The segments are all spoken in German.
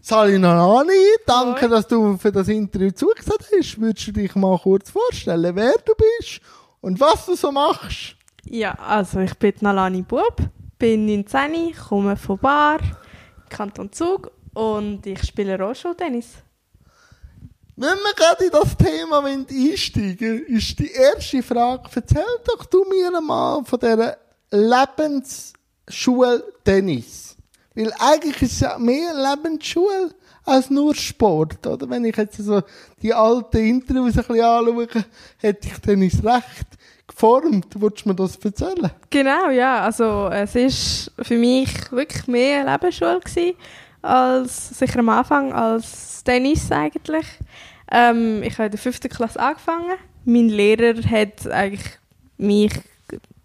Sali Nalani, danke, dass du für das Interview zugesagt hast. Würdest du dich mal kurz vorstellen, wer du bist und was du so machst? Ja, also ich bin Nalani Bub, bin 19, komme von Bar, Kanton Zug und ich spiele Rollstuhltennis. Wenn wir gerade in das Thema einsteigen ist die erste Frage, erzähl doch du mir mal von dieser Lebensschule Tennis. Weil eigentlich ist es ja mehr Lebensschule als nur Sport, oder? Wenn ich jetzt so die alten Interviews ein bisschen anschaue, hätte ich Tennis recht geformt. Wolltest du mir das erzählen? Genau, ja. Also, es war für mich wirklich mehr Lebensschule gewesen, als sicher am Anfang als Tennis eigentlich. Ähm, ich habe in der fünften Klasse angefangen. Mein Lehrer hat eigentlich mich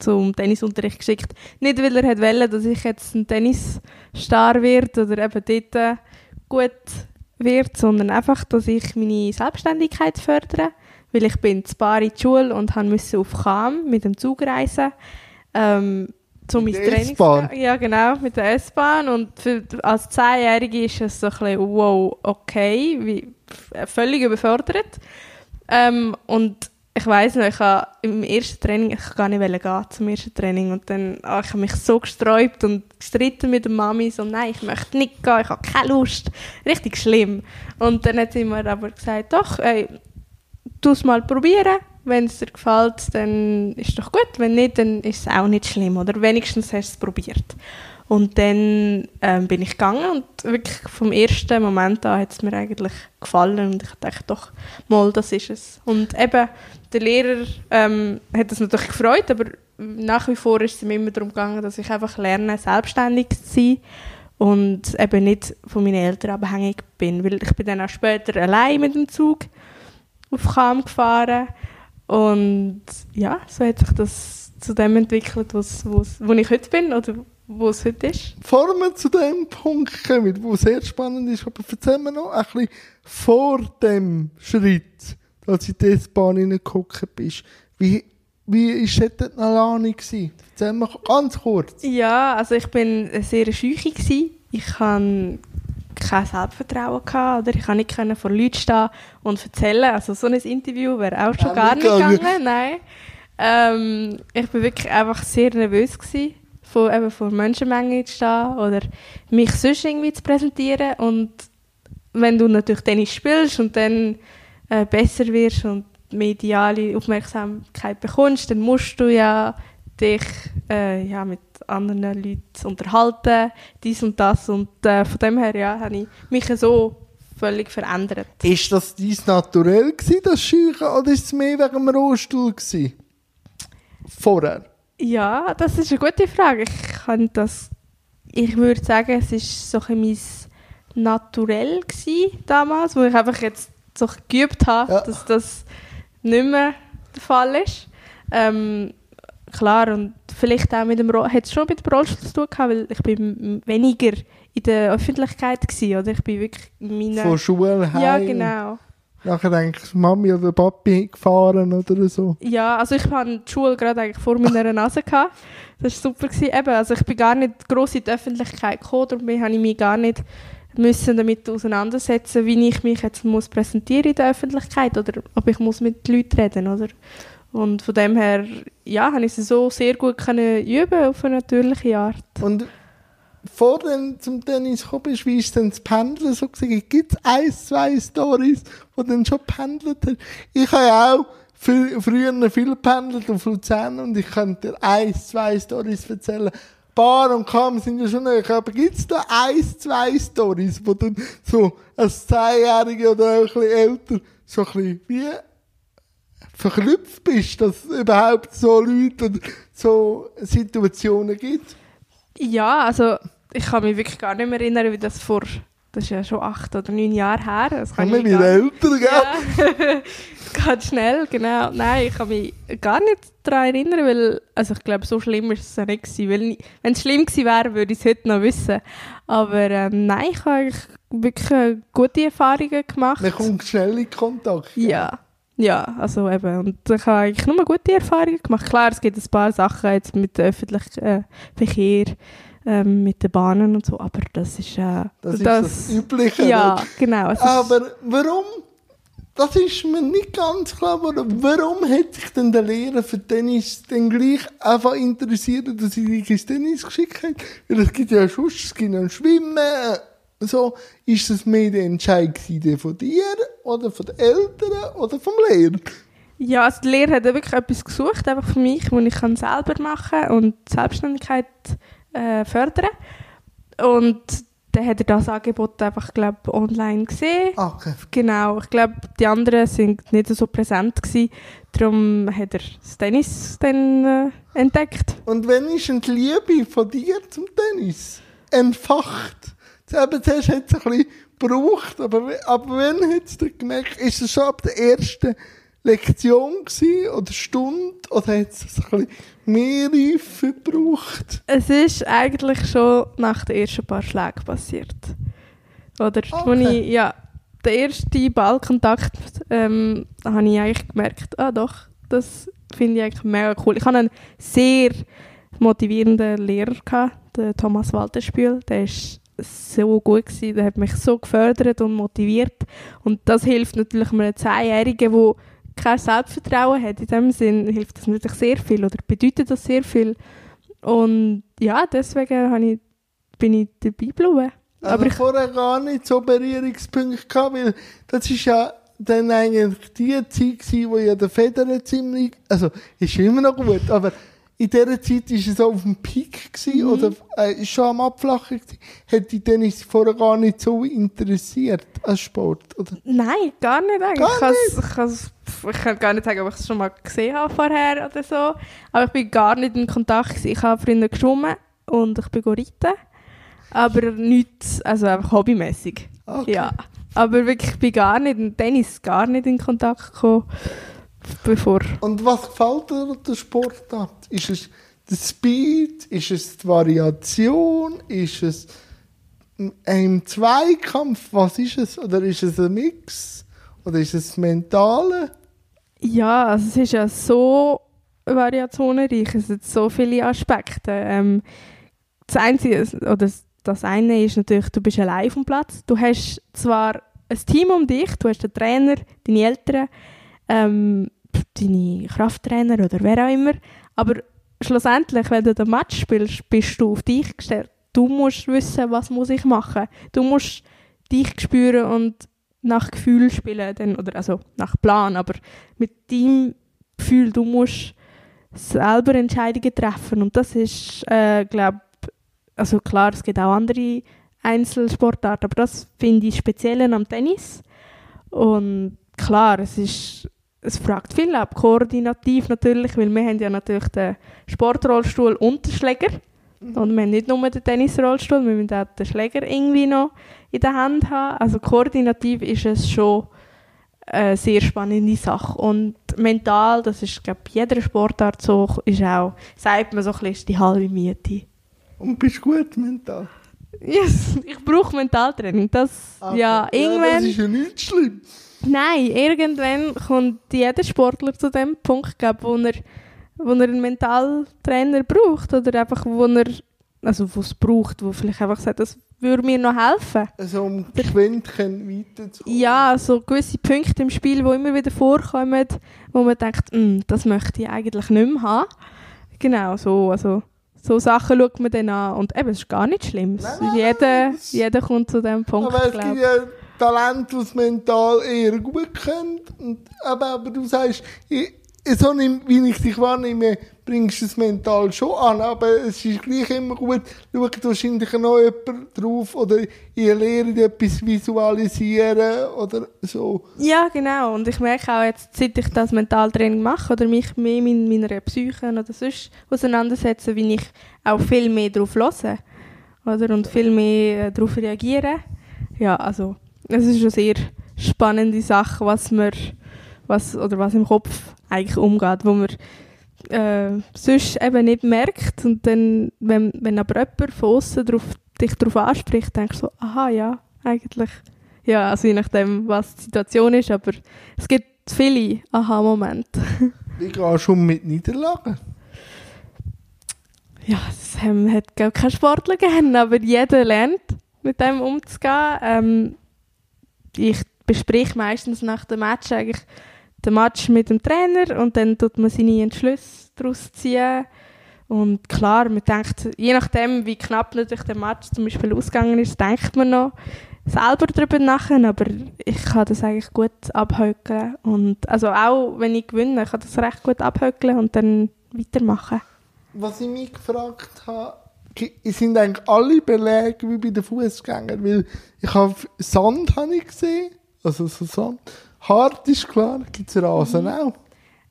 zum Tennisunterricht geschickt. Nicht, weil er wollte, dass ich jetzt ein Tennisstar werde oder eben dort gut wird, sondern einfach, dass ich meine Selbstständigkeit fördere. Weil ich bin zu Bar in die Schule und musste auf Cham mit dem Zug reisen. Ähm, um mein Training Ja, genau, mit der S-Bahn. Und für, als Zehnjährige ist es so ein bisschen, wow, okay, wie, völlig überfordert. Ähm, und ich weiß noch, ich habe im ersten Training, ich gar nicht gehen zum ersten Training und dann oh, ich habe mich so gesträubt und gestritten mit der Mami, so nein, ich möchte nicht gehen, ich habe keine Lust. Richtig schlimm. Und dann hat sie mir aber gesagt, doch, ey, tu es mal probieren wenn es dir gefällt, dann ist es doch gut. Wenn nicht, dann ist es auch nicht schlimm. Oder wenigstens hast du es probiert. Und dann ähm, bin ich gegangen und wirklich vom ersten Moment an hat es mir eigentlich gefallen und ich dachte doch, mal, das ist es. Und eben, der Lehrer ähm, hat das natürlich gefreut, aber nach wie vor ist es mir immer darum gegangen, dass ich einfach lerne, selbstständig zu sein und eben nicht von meinen Eltern abhängig bin. Weil ich bin dann auch später allein mit dem Zug auf Cham gefahren und ja, so hat sich das zu dem entwickelt, was, was, wo ich heute bin oder wo es heute ist. Bevor wir zu dem Punkt kommen, wo sehr spannend ist, aber erzähl mir noch ein bisschen vor dem Schritt, als du in die S-Bahn hineingeguckt bist. Wie, wie war dort Nalani? Erzähl mir ganz kurz. Ja, also ich bin sehr schüchig. Ich habe kein Selbstvertrauen gehabt, oder? Ich konnte nicht vor Leuten stehen und erzählen. Also so ein Interview wäre auch schon ja, gar nicht gegangen. Nein. Ähm, ich war wirklich einfach sehr nervös gewesen, vor, eben vor Menschenmengen zu stehen oder mich sonst irgendwie zu präsentieren. Und wenn du natürlich Tennis spielst und dann äh, besser wirst und mediale Aufmerksamkeit bekommst, dann musst du ja dich äh, ja, mit anderen Leuten unterhalten, dies und das. Und äh, von dem her ja, habe ich mich so völlig verändert. Ist das dies naturell gewesen, das Scheuchen, oder ist es mehr wegen dem Rohstuhl gewesen? Vorher? Ja, das ist eine gute Frage. Ich kann das, ich würde sagen, es ist so ein mein Naturell gewesen damals, wo ich einfach jetzt so geübt habe, ja. dass das nicht mehr der Fall ist. Ähm, klar, und vielleicht auch mit dem hat es schon mit dem Rollstuhl zu tun gehabt, weil ich bin weniger in der Öffentlichkeit gewesen, oder? Ich bin wirklich in meiner... Von Schule heim? Ja, genau. Nachher denkst Mami oder Papi gefahren oder so? Ja, also ich hatte die Schule gerade eigentlich vor meiner Nase. Gehabt. Das war super. Gewesen. Eben, also ich bin gar nicht gross in die Öffentlichkeit gekommen, darum habe ich mich gar nicht müssen damit auseinandersetzen, wie ich mich jetzt muss präsentieren in der Öffentlichkeit oder ob ich muss mit Leuten reden muss. Und von dem her, ja, habe ich sie so sehr gut können üben auf eine natürliche Art. Und vor dem zum Tennis gekommen bist, wie ist denn das Pendeln so gewesen? Gibt es ein, zwei Stories, die dann schon pendelt haben? Ich habe ja auch viel, früher viel gependelt auf Luzern und ich könnte dir ein, zwei Stories erzählen. Bar und Kam sind ja schon nicht, aber gibt es da ein, zwei Stories, wo dann so als Zehnjährige oder auch ein bisschen älter so ein bisschen wie verknüpft bist, dass es überhaupt so Leute und so Situationen gibt? Ja, also ich kann mich wirklich gar nicht mehr erinnern, wie das vor, das ist ja schon acht oder neun Jahre her. Das kann ich wieder älter, gell? Ja. Ganz schnell, genau. Nein, ich kann mich gar nicht daran erinnern, weil, also ich glaube, so schlimm ist es ja nicht gewesen. Weil, wenn es schlimm gewesen wäre, würde ich es heute noch wissen. Aber ähm, nein, ich habe wirklich gute Erfahrungen gemacht. Man kommt schnell in Kontakt. Ja. Ja, also eben. Und ich habe eigentlich nur gute Erfahrungen gemacht. Klar, es gibt ein paar Sachen jetzt mit dem öffentlichen äh, Verkehr, ähm, mit den Bahnen und so, aber das ist äh, Das ist das Übliche. Ja, oder? genau. Aber warum, das ist mir nicht ganz klar geworden, warum hat sich denn der Lehrer für Tennis dann gleich einfach interessiert, dass sie dich ins Tennis geschickt hat? Weil es gibt ja schon, es gibt ja Schwimmen, so. Ist das mehr der Entscheid von dir, oder von den Eltern, oder vom Lehrer? Ja, also die Lehrer hat wirklich etwas gesucht, einfach für mich, was ich kann selber machen kann und die Selbstständigkeit äh, fördern. Und dann hat er das Angebot einfach, glaube online gesehen. Okay. Genau, ich glaube, die anderen sind nicht so präsent gewesen. Darum hat er das Tennis dann äh, entdeckt. Und wenn ist denn die Liebe von dir zum Tennis entfacht? Eben, zuerst hat es ein bisschen gebraucht, aber, aber wenn hat es dann gemerkt, ist es schon ab der ersten Lektion gewesen, oder Stunde, oder hat es ein bisschen mehr Reife gebraucht? Es ist eigentlich schon nach den ersten paar Schlägen passiert. Oder wo Okay. ich, ja, der erste Ballkontakt ähm, habe ich eigentlich gemerkt, ah doch, das finde ich eigentlich mega cool. Ich hatte einen sehr motivierenden Lehrer, gehabt, den Thomas Walterspül, der ist so gut gewesen, der hat mich so gefördert und motiviert und das hilft natürlich einem Zweijährigen, der kein Selbstvertrauen hat. In dem Sinn hilft das natürlich sehr viel oder bedeutet das sehr viel. Und ja, deswegen ich, bin ich dabei geblieben. Aber Aber ich ich, vorher gar nicht so Berührungspunkte gehabt, weil das ist ja dann eigentlich die Zeit gewesen, wo ja der Federer ziemlich, also ist immer noch gut, aber in dieser Zeit ist es so auf dem Peak gewesen, Mhm. oder äh, schon am Abflachen gewesen. Hat dich Tennis vorher gar nicht so interessiert als Sport, oder? nein, gar nicht eigentlich. Gar ich, ich, kann's- ich kann gar nicht sagen, ob ich es schon mal gesehen habe vorher oder so. Aber ich bin gar nicht in Kontakt. gewesen. Ich habe früher geschwommen und ich bin reiten. Aber nichts, also einfach hobbymäßig. Okay. Ja. Aber wirklich, ich bin gar nicht, in Tennis gar nicht in Kontakt gekommen, bevor. Und was gefällt dir an der Sportart? Ist es der Speed? Ist es die Variation? Ist es ein Zweikampf? Was ist es? Oder ist es ein Mix? Oder ist es das Mentale? Ja, also es ist ja so variationenreich. Es hat so viele Aspekte. Ähm, das Einzige, oder das- das eine ist natürlich, du bist allein auf dem Platz. Du hast zwar ein Team um dich, du hast den Trainer, deine Eltern, ähm, deine Krafttrainer oder wer auch immer, aber schlussendlich, wenn du den Match spielst, bist du auf dich gestellt. Du musst wissen, was muss ich machen. Du musst dich spüren und nach Gefühl spielen, dann, oder also nach Plan, aber mit deinem Gefühl, du musst selber Entscheidungen treffen und das ist, äh, glaube also klar, es gibt auch andere Einzelsportarten, aber das finde ich speziell am Tennis und klar, es ist es fragt viel ab, koordinativ natürlich, weil wir haben ja natürlich den Sportrollstuhl und den Schläger und wir haben nicht nur den Tennisrollstuhl, wir müssen auch den Schläger irgendwie noch in der Hand haben. Also koordinativ ist es schon eine sehr spannende Sache. Und mental, das ist, glaube ich, jeder Sportart so, ist auch, sagt man so ein bisschen, die halbe Miete. Und bist gut mental? Yes, ich brauche Mentaltraining. Das, Okay. ja, das irgendwann, ist ja nicht schlimm. Nein, irgendwann kommt jeder Sportler zu dem Punkt, glaube wo er, wo er einen Mentaltrainer braucht oder einfach, wo er, also wo es braucht, wo vielleicht einfach sagt, das würde mir noch helfen. Also um können weiterzukommen. Ja, so gewisse Punkte im Spiel, die immer wieder vorkommen, wo man denkt, «Mm, das möchte ich eigentlich nicht mehr haben. Genau, so, also, so Sachen schaut man dann an. Und eben, es ist gar nicht schlimm. Nein, nein, jeder, jeder kommt zu dem Punkt, Aber es glaube gibt ja Talente, die es mental eher gut können. Und, aber, aber du sagst, ich, so wie ich dich wahrnehme, bringst du es mental schon an. Aber es ist gleich immer gut, schaut wahrscheinlich noch jemand drauf oder ihr lernt etwas visualisieren oder so. Ja, genau. Und ich merke auch jetzt, seit ich das Mentaltraining mache oder mich mehr mit meiner Psyche oder sonst auseinandersetze, wie ich auch viel mehr darauf höre. Oder? Und viel mehr äh, darauf reagiere. Ja, also, es ist eine sehr spannende Sache, was man, was, oder was im Kopf eigentlich umgeht, wo man äh, sonst eben nicht merkt. Und dann, wenn, wenn aber jemand von außen dich darauf anspricht, denkst du so, aha, ja, eigentlich. Ja, also je nachdem, was die Situation ist, aber es gibt viele Aha-Momente. Wie gehst du mit Niederlagen? ja, es ähm, hat glaub, kein Sportler gegeben, aber jeder lernt, mit dem umzugehen. Ähm, ich bespreche meistens nach dem Match eigentlich den Match mit dem Trainer und dann tut man seine Entschlüsse daraus ziehen. Und klar, man denkt, je nachdem, wie knapp natürlich der Match zum Beispiel ausgegangen ist, denkt man noch selber darüber nach, aber ich kann das eigentlich gut abhökeln. Und also auch wenn ich gewinne, kann ich das recht gut abhökeln und dann weitermachen. Was ich mich gefragt habe, sind eigentlich alle Belege wie bei den Fußgängern, weil ich habe Sand habe ich gesehen, also so Sand. Hart ist klar, gibt es Rasen Mhm. auch.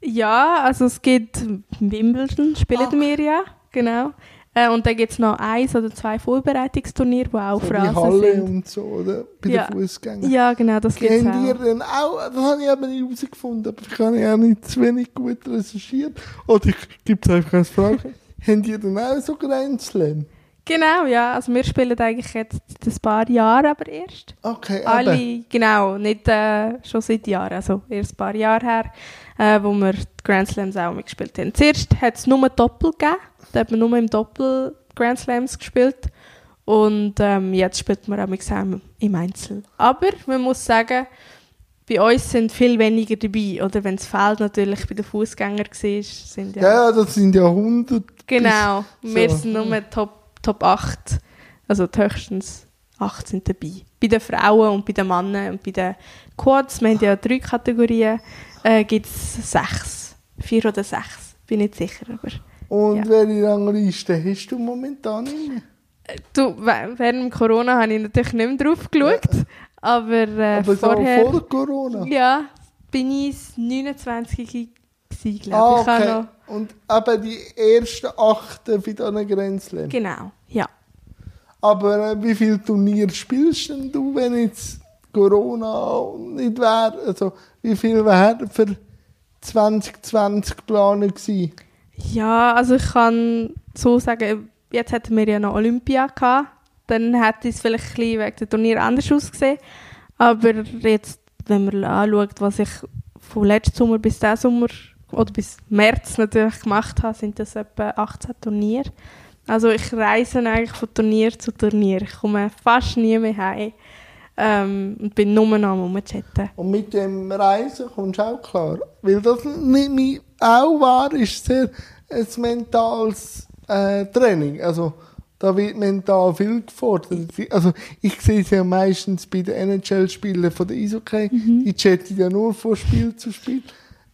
Ja, also es gibt Wimbledon, spielen Ach. wir ja, genau. Äh, und dann gibt es noch eins oder zwei Vorbereitungsturniere, die auch So Rasen Halle sind. und so, oder? Bei Ja. den Fußgängern. Ja, genau, das gibt es Kennt ihr auch. denn auch, das habe ich aber nicht herausgefunden, aber ich habe ja nicht zu wenig gut recherchiert. Oder ich gebe es einfach als Frage. Habt ihr denn auch so Grand Slam? Genau, ja, also wir spielen eigentlich jetzt seit ein paar Jahren aber erst. Okay, Alle, eben. genau, nicht äh, schon seit Jahren, also erst ein paar Jahre her, äh, wo wir die Grand Slams auch mitgespielt haben. Zuerst hat es nur Doppel gegeben, da hat man nur im Doppel Grand Slams gespielt und ähm, jetzt spielt man auch mit zusammen im Einzel. Aber man muss sagen, bei uns sind viel weniger dabei, oder wenn es fehlt natürlich bei den Fußgängern war, sind ja, Ja, ja, das sind ja 100. genau, bis- wir so. sind nur Top, Top 8, also höchstens 8 sind dabei. Bei den Frauen und bei den Männern und bei den Quads, wir haben ja drei Kategorien, äh, gibt es sechs, vier oder sechs, bin nicht sicher, aber Und Ja. welche Rangliste hast du momentan inne? Du, während Corona habe ich natürlich nicht mehr drauf geschaut, aber, äh, Aber so vorher vor Corona? ja, bin ich 29 gewesen, glaube Ah, ich. okay. noch, Und eben die ersten acht für diesen Slam. genau, ja. Aber äh, wie viele Turniere spielst denn du, wenn jetzt Corona nicht wäre? Also, wie viel wäre für 2020 geplant gewesen? Ja, also ich kann so sagen, jetzt hatten wir ja noch Olympia gehabt, dann hätte es vielleicht ein wegen dem Turnier anders ausgesehen. Aber jetzt, wenn man anschaut, was ich von letzten Sommer bis diesen Sommer oder bis März natürlich gemacht habe, sind das etwa 18 Turniere. Also ich reise eigentlich von Turnier zu Turnier. Ich komme fast nie mehr heim ähm, und bin nur noch am Rumchatten. Und mit dem Reisen kommst du auch klar. Weil das nicht mein, auch war, ist sehr ein mentales äh, Training. Also, da wird mental viel gefordert. Also, ich sehe es ja meistens bei den NHL-Spielern von der Eishockey. Die chatten ja nur von Spiel zu Spiel.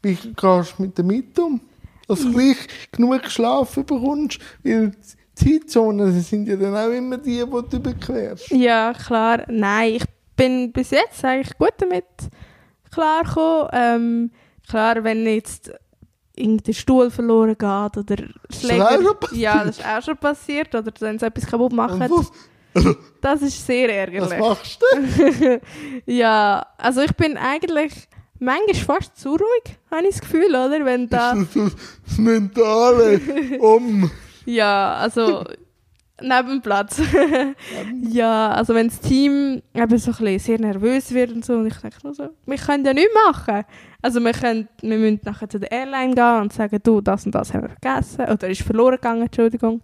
Wie gehst du mit damit um? Dass du gleich genug Schlaf bekommst, weil die Zeitzonen sind ja dann auch immer die, die du überquerst. Ja, klar. Nein, ich bin bis jetzt eigentlich gut damit klargekommen. Ähm, klar, wenn jetzt irgendein Stuhl verloren geht oder Schläger... auch schon passiert? Ja, das ist auch schon passiert. Oder wenn sie etwas kaputt machen. Was, Das ist sehr was ärgerlich. machst du? ja, also ich bin eigentlich manchmal fast zu ruhig, habe ich das Gefühl, oder? Wenn da... das Mentale um. Ja, also neben dem Platz. ja, also wenn das Team eben so ein bisschen sehr nervös wird und so, und ich denke nur so, wir können ja nichts machen. Also wir, können, wir müssen nachher zu der Airline gehen und sagen, du, das und das haben wir vergessen, oder ist verloren gegangen, Entschuldigung.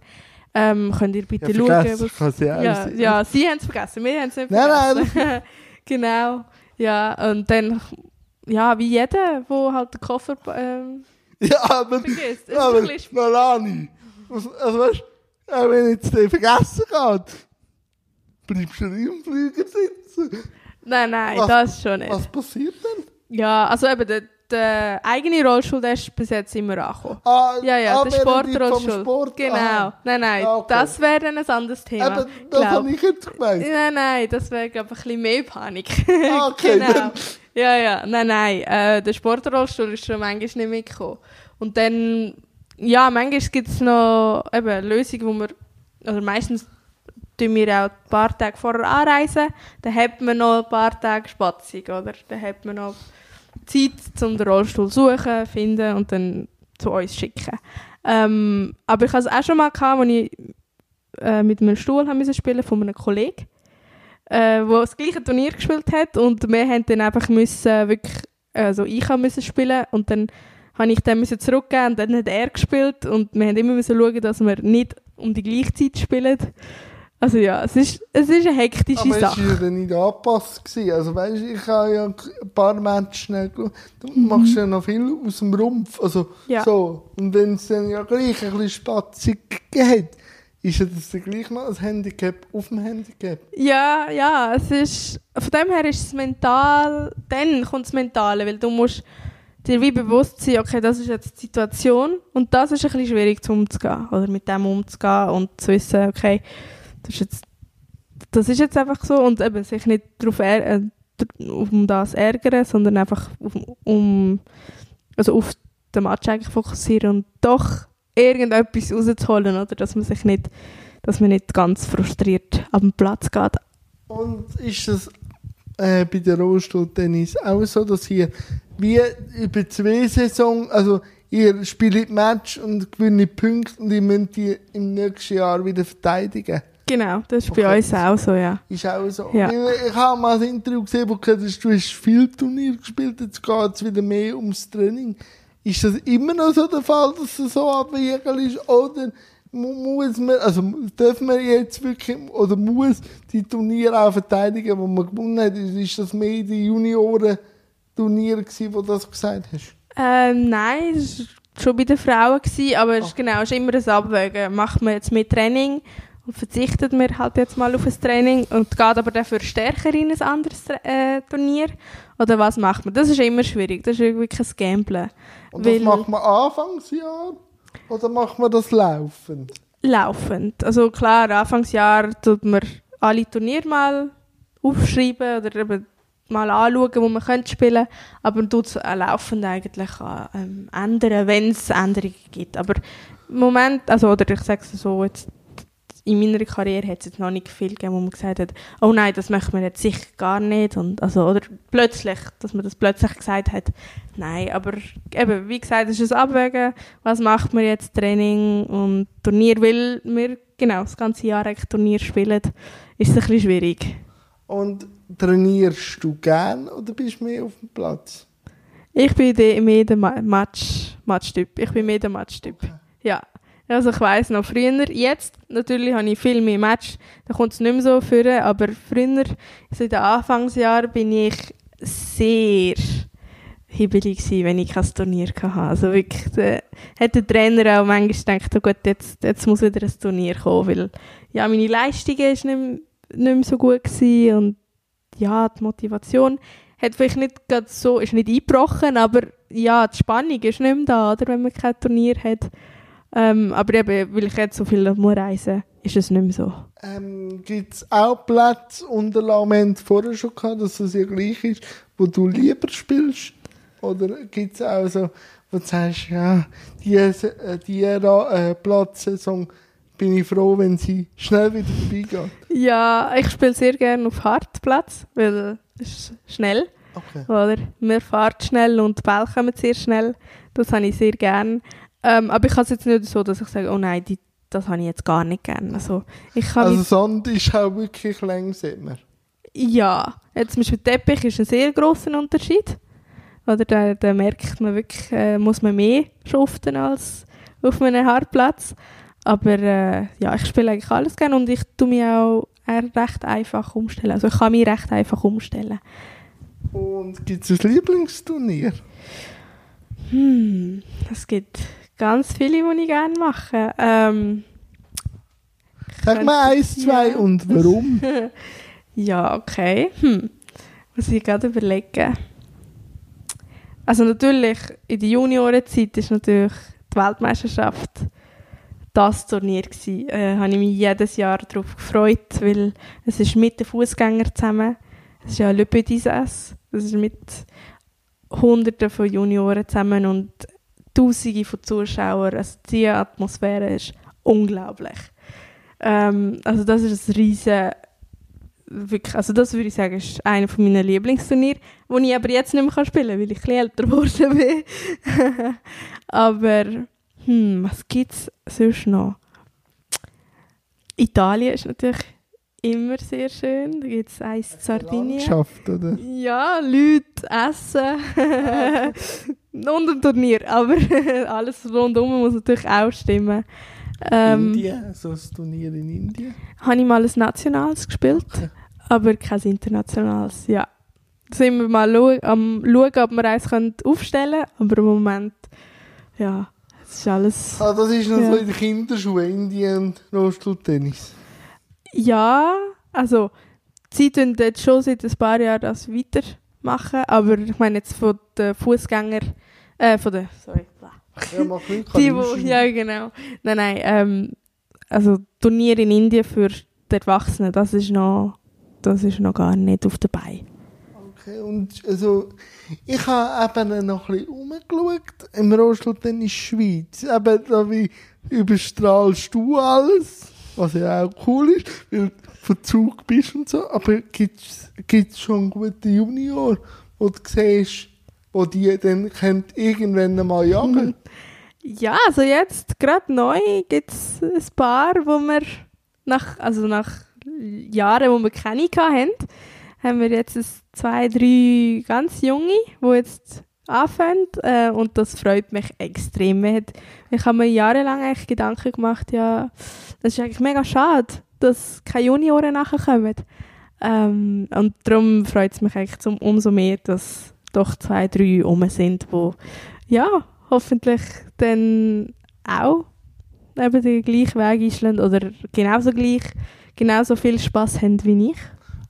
Ähm, könnt ihr bitte Ja, schauen, vergessen was... Ja, sein. ja, sie haben es vergessen, wir haben es nicht Nein, vergessen. genau, ja, und dann, ja, wie jeder, der halt den Koffer ähm, Ja, aber, vergisst. Ist aber was- also weißt du, wenn jetzt der vergessen geht, bleibst du im Flieger sitzen. Nein, nein, Was- das schon nicht. Was passiert denn? Ja, also eben, der, der eigene Rollstuhl, der ist bis jetzt immer angekommen. Ah, Ja, ja, ah, der Sportrollstuhl. Sport, Genau. aha. Nein, nein, Ah, okay. das wäre dann ein anderes Thema. Eben, das glaub. habe ich jetzt gemeint. Nein, nein, das wäre, glaube ich, ein bisschen mehr Panik. Ah, okay, genau. Ja, ja, nein, nein. Äh, der Sportrollstuhl ist schon manchmal nicht mitgekommen. Und dann, ja, manchmal gibt es noch eben Lösungen, wo wir, oder meistens tun wir auch ein paar Tage vorher anreisen, dann hat man noch ein paar Tage Spatzung, oder? Dann hat man noch Zeit, um den Rollstuhl zu suchen, finden und dann zu uns schicken. Ähm, aber ich hatte es auch schon mal, gehabt, als ich äh, mit einem Stuhl haben spielen von einem Kollegen, äh, der das gleiche Turnier gespielt hat und wir haben dann einfach müssen, wirklich, also ich müssen spielen und dann habe ich dann müssen zurückgeben und dann hat er gespielt und wir haben immer müssen schauen, dass wir nicht um die gleiche Zeit spielen. Also ja, es ist, es ist eine hektische Aber es Sache. war ja dann nicht angepasst. Gewesen. Also weißt du, ich habe ja ein paar Matches schnell. Du machst ja noch viel aus dem Rumpf. Also Ja. so. Und wenn es dann ja gleich ein bisschen spatzig hat, ist ja das dann gleich noch ein Handicap auf dem Handicap. Ja, ja, es ist, von dem her ist es mental, dann kommt das Mentale, weil du musst dir wie bewusst sein, okay, das ist jetzt die Situation und das ist ein bisschen schwierig zu umzugehen oder mit dem umzugehen und zu wissen, okay, das ist jetzt, das ist jetzt einfach so und eben sich nicht darauf äh, um das ärgern, sondern einfach auf, um, also auf den Match eigentlich fokussieren und doch irgendetwas rauszuholen, oder, dass man sich nicht, dass man nicht ganz frustriert ab dem Platz geht. Und ist es äh, bei der Rollstuhl-Tennis auch so, dass ihr wie über zwei Saison, also ihr spielt Match und gewinnt Punkte und ihr müsst die im nächsten Jahr wieder verteidigen? Genau, das ist Okay. bei uns auch so, ja. Ist auch so. Ja. Weil Ich habe mal ein Interview gesehen, wo du gesagt hast, du hast viel Turnier gespielt, jetzt geht es wieder mehr ums Training. Ist das immer noch so der Fall, dass es so abwiegeln ist? Oder mu- muss man, also dürfen wir jetzt wirklich, oder muss die Turniere auch verteidigen, die man gewonnen hat? Ist das mehr die Junioren-Turniere gewesen, wo du das gesagt hast? Ähm, nein, das war schon bei den Frauen, gewesen, aber es ist genau, es ist immer ein Abwägen. Macht man jetzt mehr Training und verzichtet man halt jetzt mal auf ein Training und geht aber dafür stärker in ein anderes äh, Turnier? Oder was macht man? Das ist immer schwierig, das ist wirklich ein Gamblen. Und das macht man Anfangsjahr? Oder macht man das laufend? laufend. Also klar, Anfangsjahr tut man alle Turniere mal aufschreiben oder eben mal anschauen, wo man könnte spielen aber man tut es laufend eigentlich ähm, ändern, wenn es Änderungen gibt. Aber im Moment, also oder ich sage es so, jetzt, in meiner Karriere hat es jetzt noch nicht viel gegeben, wo man gesagt hat, oh nein, das möchte man jetzt sicher gar nicht. Und, also, oder plötzlich, dass man das plötzlich gesagt hat. Nein, aber eben, wie gesagt, es ist ein Abwägen, was macht man jetzt, Training und Turnier, weil wir genau das ganze Jahr eigentlich Turnier spielen, ist es ein bisschen schwierig. Und trainierst du gern oder bist du mehr auf dem Platz? Ich bin mehr der Ma Match, Matchtyp. Ich bin mehr der Matchtyp. Ja. Also ich weiss noch früher, jetzt natürlich habe ich viel mehr Match, da kommt es nicht mehr so vor, aber früher, also in den Anfangsjahren, bin ich sehr hibbelig gewesen, wenn ich kein Turnier hatte. Also wirklich, da hat der Trainer auch manchmal gedacht, oh gut, jetzt, jetzt muss wieder ein Turnier kommen, weil ja, meine Leistung ist nicht, mehr- nicht mehr so gut gewesen und ja, die Motivation hat vielleicht nicht gerade so, ist nicht eingebrochen, aber ja, die Spannung ist nicht mehr da, oder, wenn man kein Turnier hat. Ähm, aber eben, weil ich jetzt so viel muss reisen ist es nicht mehr so. Ähm, Gibt es auch Plätze unter Lament vorher schon gehabt, dass es ja gleich ist, wo du lieber spielst? Oder gibt es auch so, wo du sagst, ja, die, äh, die äh, Platzsaison bin ich froh, wenn sie schnell wieder vorbeigeht? Ja, ich spiele sehr gerne auf Hartplatz, weil es ist schnell, Okay. oder? Man fährt schnell und die Bälle kommen sehr schnell. Das habe ich sehr gerne. Ähm, aber ich habe es jetzt nicht so, dass ich sage, oh nein, die, das habe ich jetzt gar nicht gerne. Also, ich kann Also Sand ist auch wirklich langsamer. Ja, jetzt zum Beispiel Teppich ist ein sehr grosser Unterschied. Oder da, da merkt man wirklich, äh, muss man mehr schuften als auf einem Hartplatz. Aber äh, ja, ich spiele eigentlich alles gerne und ich tue mich auch eher recht einfach umstellen. Also ich kann mich recht einfach umstellen. Und gibt es ein Lieblingsturnier? Hm, es gibt ganz viele, die ich gerne mache. Ähm, Sag mal eins, zwei Ja. und warum? Ja, okay. Hm. Muss ich gerade überlegen. Also natürlich, in der Juniorenzeit ist natürlich die Weltmeisterschaft das Turnier gewesen. Äh, habe ich mich jedes Jahr darauf gefreut, weil es ist mit den Fußgängern zusammen. Es ist ja Le Petit Das ist mit Hunderten von Junioren zusammen und Tausende von Zuschauern. Also die Atmosphäre ist unglaublich. Ähm, also das ist ein riesen wirklich, also das würde ich sagen, ist einer von meinen Lieblingsturniere, wo ich aber jetzt nicht mehr spielen kann, weil ich ein bisschen älter geworden bin. aber, hm, was gibt es sonst noch? Italien ist natürlich immer sehr schön. Da gibt es eins in Sardinien. Landschaft, oder? Ja, Leute, Essen. und ein Turnier, aber alles rundum muss natürlich auch stimmen. Ähm, Indien, so ein Turnier in Indien. habe ich mal ein Nationals gespielt, Okay. aber kein Internationales, ja. Da sind wir mal am schauen, ob wir eins aufstellen können, aber im Moment, ja, es ist alles... Ah, das ist noch Ja. so in den Kinderschuhen, Indien, Rollstuhltennis. Ja, also sie tun jetzt schon seit ein paar Jahren das weitermachen, aber ich meine jetzt von den Fußgänger, äh, von den, sorry, Ja, mach Glück. die, wo, ja genau, nein, nein, ähm, also Turnier in Indien für die Erwachsenen, das ist noch, das ist noch gar nicht auf dabei. Okay, und also, ich habe eben noch ein bisschen rumgeschaut im Rollstuhltennis Schweiz. Eben, da wie überstrahlst du alles, was ja auch cool ist, weil du von Zug bist und so. Aber gibt es schon gute Junior, wo du siehst, wo die dann können irgendwann einmal jagen Ja, also jetzt gerade neu gibt es ein paar, wo wir nach, also nach Jahren, wo wir keine hatten, haben wir jetzt zwei, drei ganz junge, die jetzt anfangen äh, und das freut mich extrem. Ich habe mir jahrelang eigentlich Gedanken gemacht, ja, das ist eigentlich mega schade, dass keine Junioren nachkommen. Ähm, und darum freut es mich eigentlich zum, umso mehr, dass doch zwei, drei rum sind, wo ja, hoffentlich dann auch eben den gleichen Weg einschlagen oder genauso gleich, genauso viel Spaß haben wie ich.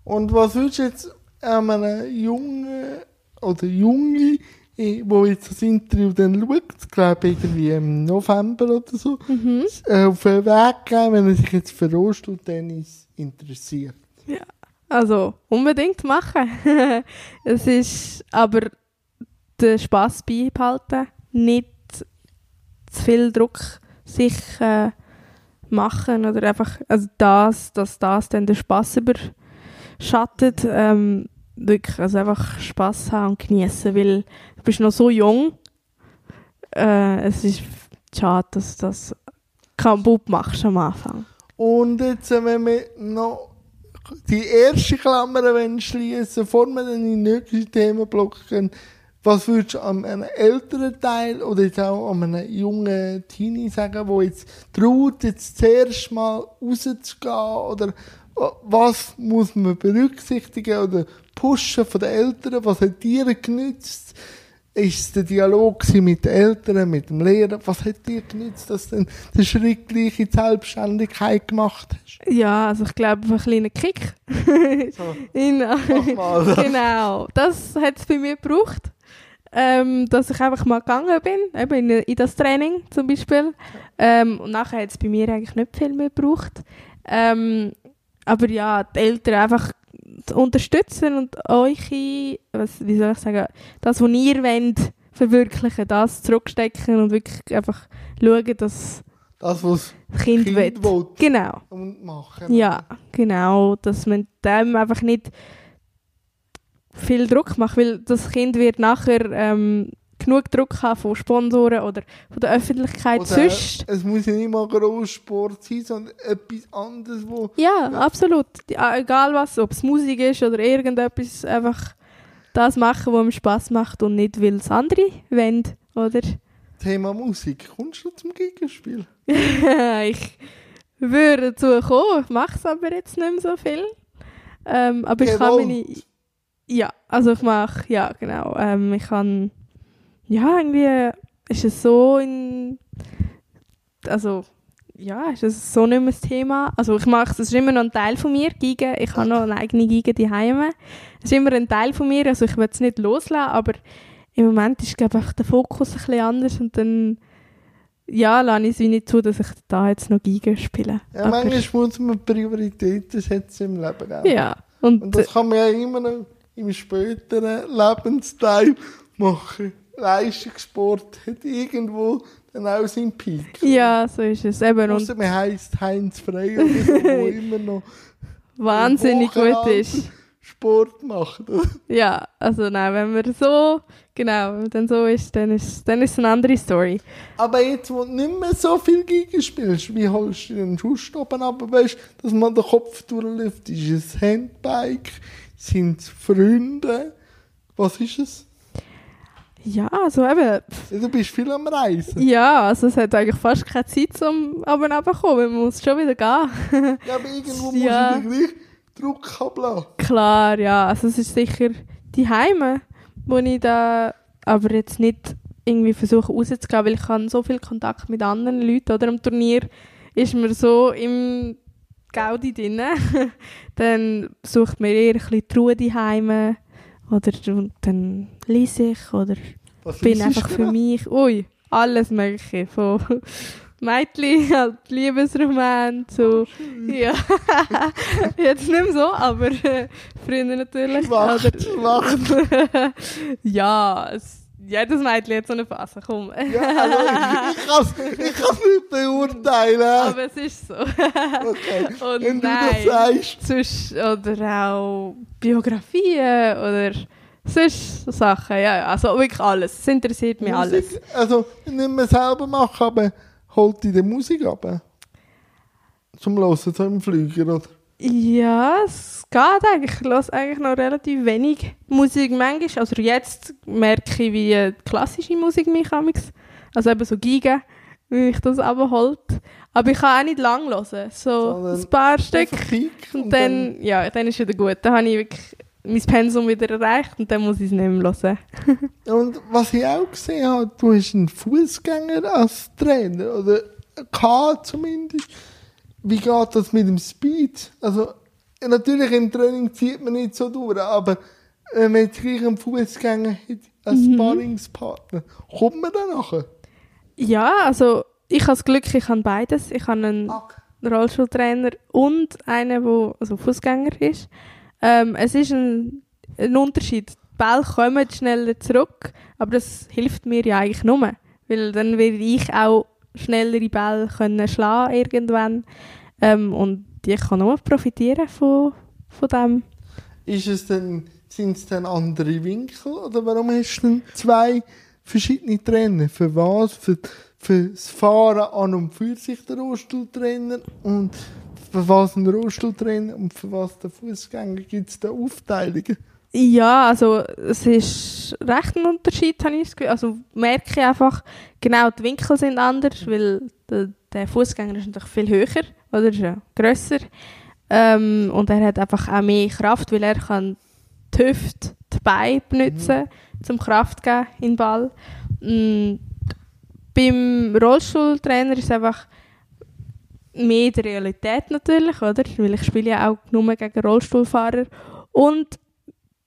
Und was würdest du jetzt einem Jungen oder Junge, eh, wo jetzt das Interview dann schaut, ich glaube irgendwie im November oder so, Mhm. äh, auf den Weg geben, wenn er sich jetzt für Rollstuhltennis interessiert? Also unbedingt machen. es ist aber den Spaß beibehalten, nicht zu viel Druck sich äh, machen oder einfach also das, dass das dann den Spaß überschattet. Ähm, wirklich, also einfach Spaß haben und genießen, weil du bist noch so jung. Äh, es ist schade, dass du das kaputt machst am Anfang. Und jetzt, äh, wenn wir noch die erste Klammer schließen, bevor wir dann in den nächsten Themenblock gehen, was würdest du an einem älteren Teil oder jetzt auch an einem jungen Teenie sagen, der jetzt traut, jetzt zuerst mal rauszugehen oder äh, was muss man berücksichtigen oder pushen von den Eltern? Was hat dir genützt? Ist es der Dialog mit den Eltern, mit dem Lehrer? Was hat dir genützt, dass du den Schritt gleich in die Selbstständigkeit gemacht hast? Ja, also ich glaube, ein kleiner Kick. So, mal. genau, das hat es bei mir gebraucht. Ähm, dass ich einfach mal gegangen bin, eben in, in das Training zum Beispiel. Ähm, und nachher hat es bei mir eigentlich nicht viel mehr gebraucht. Ähm, aber ja, die Eltern einfach zu unterstützen und euch, was, wie soll ich sagen, das, was ihr wollt, verwirklichen, das zurückstecken und wirklich einfach schauen, dass Das, was das Kind, Kind will. will. Genau. und machen. Ja, genau, dass man dem einfach nicht viel Druck macht, weil das Kind wird nachher ähm, genug Druck haben von Sponsoren oder von der Öffentlichkeit Oder sonst. Es muss ja nicht mal Grosssport sein, sondern etwas anderes, wo Ja, absolut. Ja, egal was, ob es Musik ist oder irgendetwas, einfach das machen, was ihm Spass macht und nicht, weil es andere wollen, oder? Thema Musik. Kommst du zum Gegenspiel? ich würde dazu kommen, ich mache es aber jetzt nicht mehr so viel. Ähm, aber ich kann Gewollt. meine... Ja, also ich mache, ja genau, ähm, ich kann... Ja, irgendwie ist es so in... Also, ja, ist es so nicht mehr das Thema. Also ich mache es, ist immer noch ein Teil von mir, Giga. Ich habe noch eine eigene Giga daheim. Es ist immer ein Teil von mir, also ich will es nicht loslassen, aber im Moment ist, glaube ich, der Fokus ein bisschen anders und dann ja, lasse ich es wie nicht zu, dass ich da jetzt noch Giga spiele. Ja, Aber- manchmal muss man Prioritäten setzen im Leben. Auch. Ja, und, Und das kann man ja immer noch im späteren Lebensteil machen. Leistungssport hat irgendwo dann auch seinen Peak. ja, so ist es. Eben, und man heisst Heinz Frey oder so, wo immer noch wahnsinnig gut ist. Sport macht. Ja, also nein, wenn man so, genau, dann so ist, dann ist dann ist es eine andere Story. Aber jetzt, wo du nicht mehr so viel Giga spielst, wie holst du den Schuss oben ab, weißt, dass man den Kopf durchläuft? Ist es ein Handbike? Sind es Freunde? Was ist es? Ja, also eben, Du bist viel am Reisen. ja, also es hat eigentlich fast keine Zeit zum aber weil man muss schon wieder gehen. Ja, aber irgendwo Ja. muss ich gleich Druck ablassen. Klar, ja, also es ist sicher die Heime, wo ich da aber jetzt nicht irgendwie versuche rauszugehen, weil ich habe so viel Kontakt mit anderen Leuten, oder am Turnier ist man so im Gaudi drin, dann sucht man eher ein bisschen die Ruhe die Heime oder dann lese ich oder Was bin einfach für da? mich, ui, alles mögliche, von Mädchen, halt Liebesroman zu, ja, jetzt nicht mehr so, aber äh, früher natürlich. Schwach, Oder- schwach. ja, es, jedes Mädchen hat so eine Phase, komm. Ja, also ich kann es ich kann's nicht beurteilen. aber es ist so. Okay. Und Wenn du nein, das sagst. sonst, oder auch Biografien oder sonst so Sachen, ja, ja, also wirklich alles, es interessiert mich alles. Musik, also nicht mehr selber machen, aber holt dir die Musik ab. Zum Hören, so im Flüger, oder? Ja, es geht eigentlich. Ich höre eigentlich noch relativ wenig Musik manchmal. Also jetzt merke ich, wie äh, klassische Musik mich amix, also eben so Giga, wie mich das abholt. Aber ich kann auch nicht lang hören. So Sondern ein paar Stück. Kick Und dann, ja, dann ist wieder gut. Dann habe ich wirklich mein Pensum wieder erreicht und dann muss ich es nicht mehr hören. Und was ich auch gesehen habe, du hast einen Fußgänger als Trainer, oder K zumindest. Wie geht das mit dem Speed? Also, natürlich im Training zieht man nicht so durch, aber wenn man jetzt gleich einen Fußgänger hat als Mhm. Sparringspartner, kommt man dann nachher? Ja, also ich habe das Glück, ich habe beides. Ich habe einen Rollstuhltrainer und einen, der also Fußgänger ist. Ähm, es ist ein, ein Unterschied. Die Bälle kommen schneller zurück, aber das hilft mir ja eigentlich nur, weil dann werde ich auch schnellere Bälle können schlagen irgendwann ähm, und ich kann nur profitieren von, von dem. Ist es denn, sind es dann andere Winkel oder warum hast du denn zwei verschiedene Trainer? Für was? Für, für das Fahren an und für sich der Rollstuhltrainer und für was ein Rollstuhltrainer und für was der Fußgänger gibt es da Aufteilungen? Ja, also es ist recht ein Unterschied, habe ich das Gefühl. Also merke ich einfach, genau, die Winkel sind anders, weil der, der Fußgänger ist natürlich viel höher oder ist ja grösser. Ähm, und er hat einfach auch mehr Kraft, weil er kann die Hüfte, die Beine benutzen, zum Kraft geben in den Ball. Mm, beim Rollstuhltrainer ist es einfach mehr die Realität natürlich, oder? Weil ich spiele ja auch nur gegen Rollstuhlfahrer. Und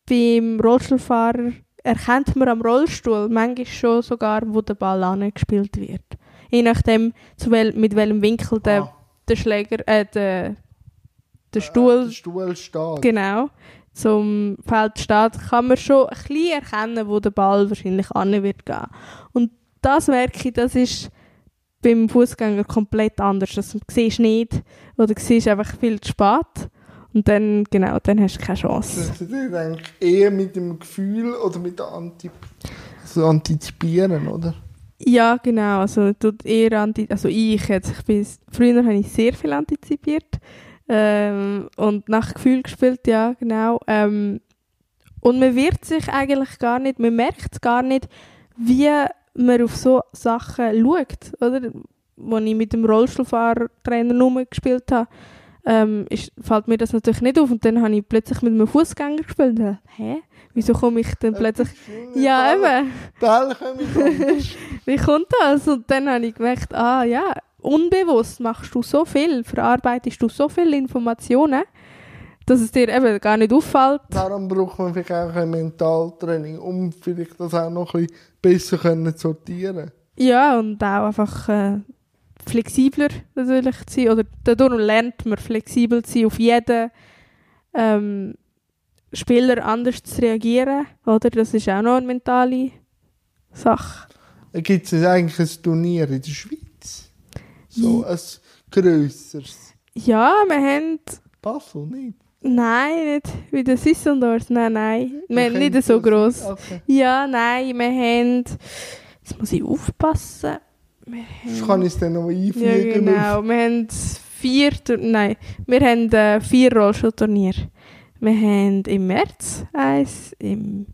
beim Rollstuhlfahrer erkennt man am Rollstuhl manchmal schon sogar, wo der Ball angespielt wird. Je nachdem, zu wel mit welchem Winkel der, Ah. der Schläger, äh, der, der Stuhl, Der Stuhl steht. genau, zum Feld steht, kann man schon ein bisschen erkennen, wo der Ball wahrscheinlich an wird gehen. Und das merke ich, das ist beim Fußgänger komplett anders. Das siehst du nicht oder siehst einfach viel zu spät. Und dann, genau, dann hast du keine Chance. Das ist eigentlich eher mit dem Gefühl oder mit der Antip also Antizipieren, oder? Ja, genau. Also, tut eher anti also ich jetzt. Ich bin, früher habe ich sehr viel antizipiert ähm, und nach Gefühl gespielt, ja, genau. Ähm, und man wird sich eigentlich gar nicht, man merkt gar nicht, wie man auf so Sachen schaut, oder? Als ich mit dem Rollstuhlfahrertrainer nur gespielt habe, ähm, ist, fällt mir das natürlich nicht auf. Und dann habe ich plötzlich mit einem Fußgänger gespielt. Dachte, Hä? Wieso komme ich dann plötzlich... Ja, eben. Wie kommt das? Und dann habe ich gemerkt, ah ja, unbewusst machst du so viel, verarbeitest du so viele Informationen, dass es dir eben gar nicht auffällt. Darum braucht man vielleicht auch ein Mentaltraining, um vielleicht das auch noch ein bisschen besser können zu sortieren Ja, und auch einfach äh, flexibler natürlich zu sein. Oder dadurch lernt man flexibel zu sein, auf jeden ähm, Spieler anders zu reagieren. Oder? Das ist auch noch eine mentale Sache. Gibt es eigentlich ein Turnier in der Schweiz? So ein grösseres. Ja, wir haben Basel nicht? Nein, nicht wie der Sissendorf. Nein, nein. Wir haben kennt nicht so gross. Okay. Ja, nein, wir haben. Jetzt muss ich aufpassen. Haben, kann ich es dann noch ja, einfügen. genau. Wir haben vier. Nein, wir haben äh, vier Rollstuhlturniere. Wir haben im März eins, im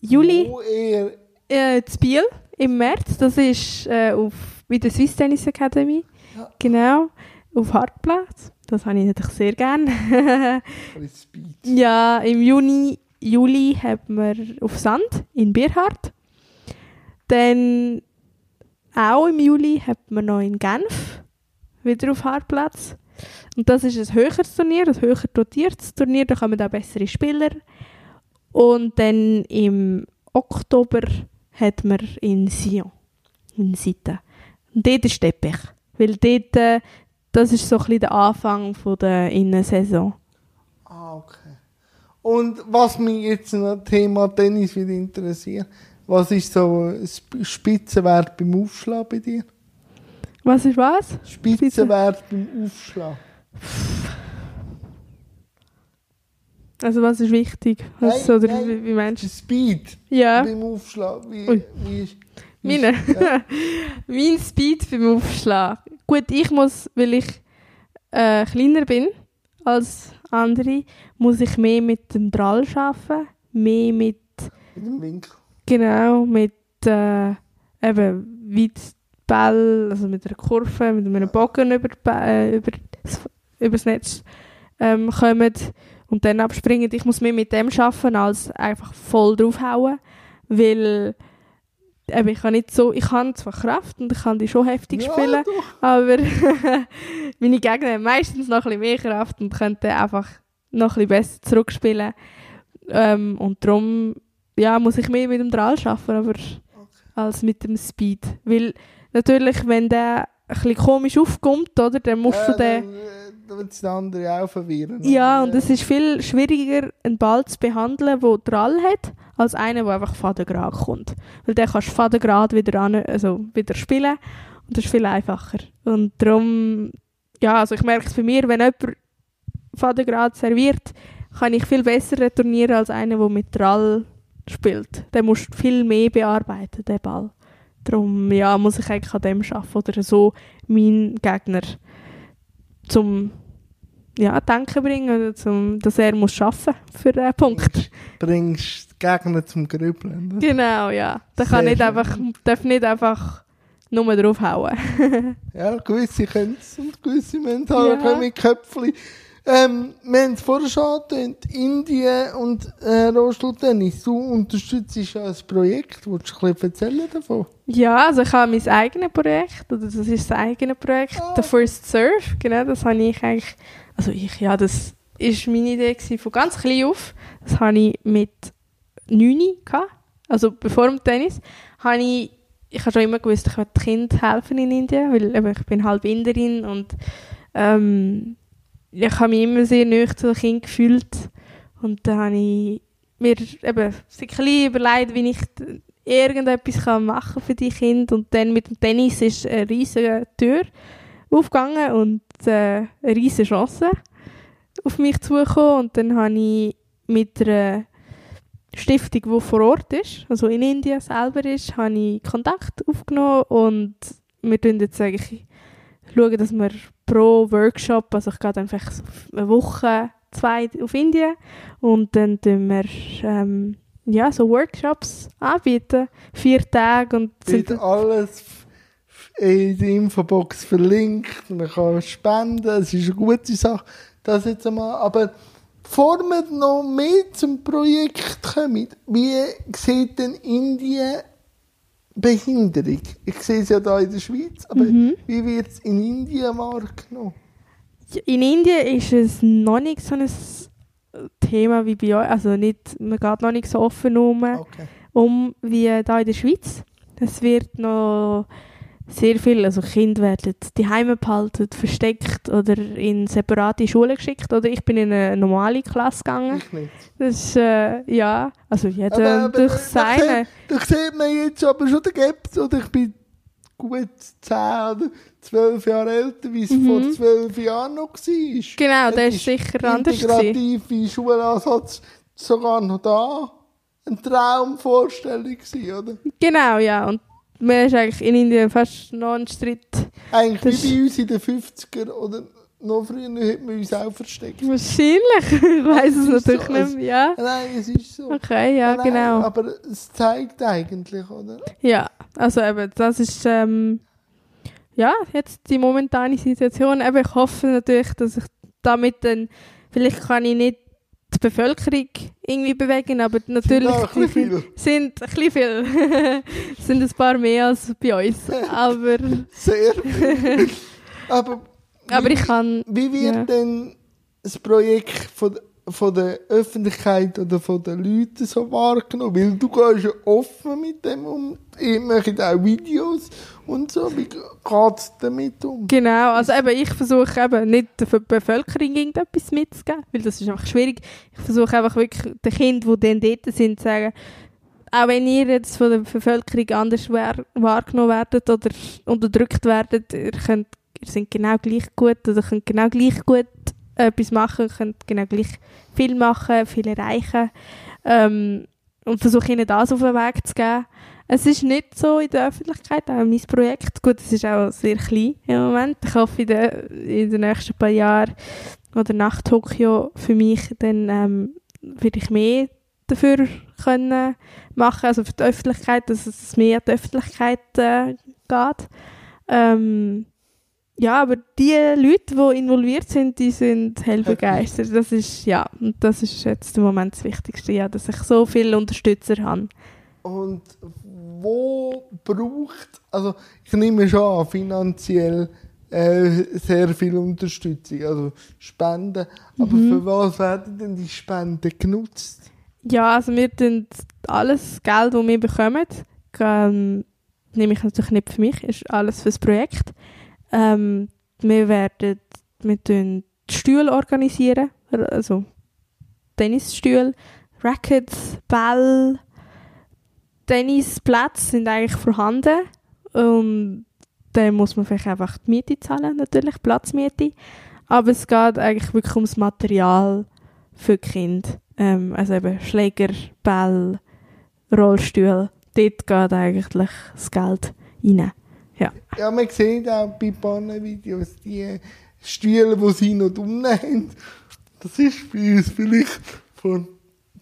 Juli Wo eher äh, zu Biel im März. Das ist äh, auf, bei der Swiss Tennis Academy. Ja. Genau. Auf Hartplatz. Das habe ich natürlich sehr gerne. ja, im Juni, Juli haben wir auf Sand in Bierhardt. Dann auch im Juli haben wir noch in Genf wieder auf Hartplatz. Und das ist ein höheres Turnier, ein höher dotiertes Turnier, da kommen auch bessere Spieler. Und dann im Oktober hat man in Sion, in Sitten. Und dort ist Teppich. Weil dort, äh, das ist so ein der Anfang von der Innensaison. Ah, okay. Und was mich jetzt noch Thema Tennis wieder interessiert, was ist so Sp- Spitzenwert beim Aufschlag bei dir? Was ist was? Spitzenwert beim Aufschlag. Also was ist wichtig? Was, Nein, oder nein. wie, wie meinst Speed? Ja, beim Aufschlag. Wie, Ui. wie ist, wie meine. ist, ja. mein Speed beim Aufschlag. Gut, ich muss, weil ich äh, kleiner bin als andere, muss ich mehr mit dem Drall arbeiten. Mehr mit, mit dem Winkel. Genau, mit äh, eben weit Ball, also mit einer Kurve, mit einem Bogen über, äh, über, das, über das Netz ähm, kommen und dann abspringen. Ich muss mehr mit dem arbeiten, als einfach voll draufhauen, weil eben, ich kann nicht so, ich habe zwar Kraft und ich kann die schon heftig Ja, spielen, doch. aber meine Gegner haben meistens noch ein bisschen mehr Kraft und können einfach noch ein bisschen besser zurückspielen. Ähm, und darum ja, muss ich mehr mit dem Drall arbeiten, aber als mit dem Speed. Weil natürlich, wenn der ein komisch aufkommt, oder, dann musst Ja, du den... dann, äh, dann wird es der andere auch verwirren. Ja, und es ist viel schwieriger, einen Ball zu behandeln, der Drall hat, als einen, der einfach fadengrad kommt. Weil dann kannst du fadengrad wieder, an, also wieder spielen und das ist viel einfacher. Und darum, ja, also ich merke es bei mir, wenn jemand fadengrad serviert, kann ich viel besser retournieren als einer, der mit Drall spielt. Den musst du viel mehr bearbeiten, den Ball. Darum, ja, muss ich eigentlich an dem arbeiten oder so meinen Gegner zum ja, denken bringen, oder zum, dass er muss arbeiten für den Punkt. Bringst die Gegner zum Grübeln. oder? Genau, ja. Der kann nicht schön. einfach, darf nicht einfach nur draufhauen. Ja, gewisse können es und gewisse müssen halt Ja. ja. mit Köpfchen. Ähm, wir haben es vorher schon angetönt, Indien und äh, Rollstuhltennis. Du unterstützt ja ein Projekt. Willst du ein bisschen erzählen davon? Ja, also ich habe mein eigenes Projekt, oder das ist das eigene Projekt, Ah. The First Surf, genau, das habe ich eigentlich, also ich, ja, das ist meine Idee gewesen, von ganz klein auf. Das habe ich mit 9 gehabt, also bevor dem Tennis, habe ich, ich habe schon immer gewusst, ich möchte Kind helfen in Indien, weil eben, ich bin halb Inderin und ähm, ich habe mich immer sehr nahe zu den Kindern gefühlt. Und dann habe ich mir eben ein bisschen überlegt, wie ich irgendetwas kann für die Kinder. Und dann mit dem Tennis ist eine riesige Tür aufgegangen und äh, eine riesige Chance auf mich zugekommen. Und dann habe ich mit einer Stiftung, die vor Ort ist, also in Indien selber ist, habe ich Kontakt aufgenommen. Und wir schauen jetzt eigentlich schauen, dass wir pro Workshop, also ich gehe dann einfach eine Woche, zwei auf Indien und dann tun wir ähm, ja, so Workshops anbieten, vier Tage und sind alles in der Infobox verlinkt. Man kann spenden. Es ist eine gute Sache. Das jetzt einmal. Aber bevor wir noch mehr zum Projekt kommen, wie sieht denn Indien Behinderung? Ich sehe es ja da in der Schweiz, aber Mhm. wie wird es in Indien wahrgenommen? In Indien ist es noch nicht so ein Thema wie bei euch, also nicht, man geht noch nicht so offen um, Okay. um wie da in der Schweiz. Es wird noch sehr viel, also Kinder werden die Heime behalten, versteckt oder in separate Schulen geschickt oder ich bin in eine normale Klasse gegangen. Ich nicht. Das ist, äh, ja, also jeder Aber- aber durch da- seine. Da sieht man jetzt aber schon den Gaps, oder ich bin gut 10 oder 12 Jahre älter, wie es Mhm. vor 12 Jahren noch war. Genau, Es ist sicher anders. Integrative Schulansatz sogar noch da. Eine Traumvorstellung gewesen, oder? Genau, ja. Und man ist eigentlich in Indien fast non-stritt. Eigentlich Das- wie bei uns in den 50er oder noch früher hätten wir uns auch versteckt. Wahrscheinlich. Ich weiß es natürlich so, nicht mehr. Ja. Nein, es ist so. Okay, ja, Nein, genau. Aber es zeigt eigentlich, oder? Ja, also eben, das ist ähm, ja, jetzt die momentane Situation. Eben, ich hoffe natürlich, dass ich damit dann, vielleicht kann ich nicht die Bevölkerung irgendwie bewegen, aber natürlich Sind auch ein bisschen die sind ein bisschen viel. sind ein paar mehr als bei uns. Aber, Sehr viel. aber, aber wie, ich kann, wie wird ja. denn das Projekt von, von der Öffentlichkeit oder von den Leuten so wahrgenommen? Weil du gehst ja offen mit dem um. Ich mache auch Videos und so. Wie geht es damit um? Genau, also eben, ich versuche eben nicht der Bevölkerung irgendetwas mitzugeben, weil das ist einfach schwierig. Ich versuche einfach wirklich den Kindern, die dann dort sind, zu sagen, auch wenn ihr jetzt von der Bevölkerung anders wahr- wahrgenommen werdet oder unterdrückt werdet, ihr, könnt, ihr seid genau gleich gut oder könnt genau gleich gut etwas machen, könnt genau gleich viel machen, viel erreichen ähm, und versuche ihnen das auf den Weg zu geben. Es ist nicht so in der Öffentlichkeit, auch mein Projekt. Gut, es ist auch sehr klein im Moment. Ich hoffe, in den, in den nächsten paar Jahren oder nach Tokio für mich, dann ähm, werde ich mehr dafür können machen, also für die Öffentlichkeit, dass es mehr an die Öffentlichkeit äh, geht. Ähm, ja, aber die Leute, die involviert sind, die sind hell begeistert. Das ist, ja, und das ist jetzt im Moment das Wichtigste, ja, dass ich so viele Unterstützer habe. Und wo braucht, also ich nehme schon an, finanziell äh, sehr viel Unterstützung, also Spenden. Aber Mhm. für was werden denn die Spenden genutzt? Ja, also wir tun alles Geld, das wir bekommen, ähm, nehme ich natürlich nicht für mich, ist alles fürs Projekt. Ähm, wir werden, wir tun Stühle organisieren, also Tennisstühle, Rackets, Ball, Tennisplätze sind eigentlich vorhanden und dann muss man vielleicht einfach die Miete zahlen, natürlich, Platzmiete. Aber es geht eigentlich wirklich ums Material für Kinder. Ähm, also eben Schläger, Ball, Rollstuhl. Dort geht eigentlich das Geld rein. Ja, man sieht auch bei Videos die Stühle, die sie noch unten haben. Das ist bei uns vielleicht vor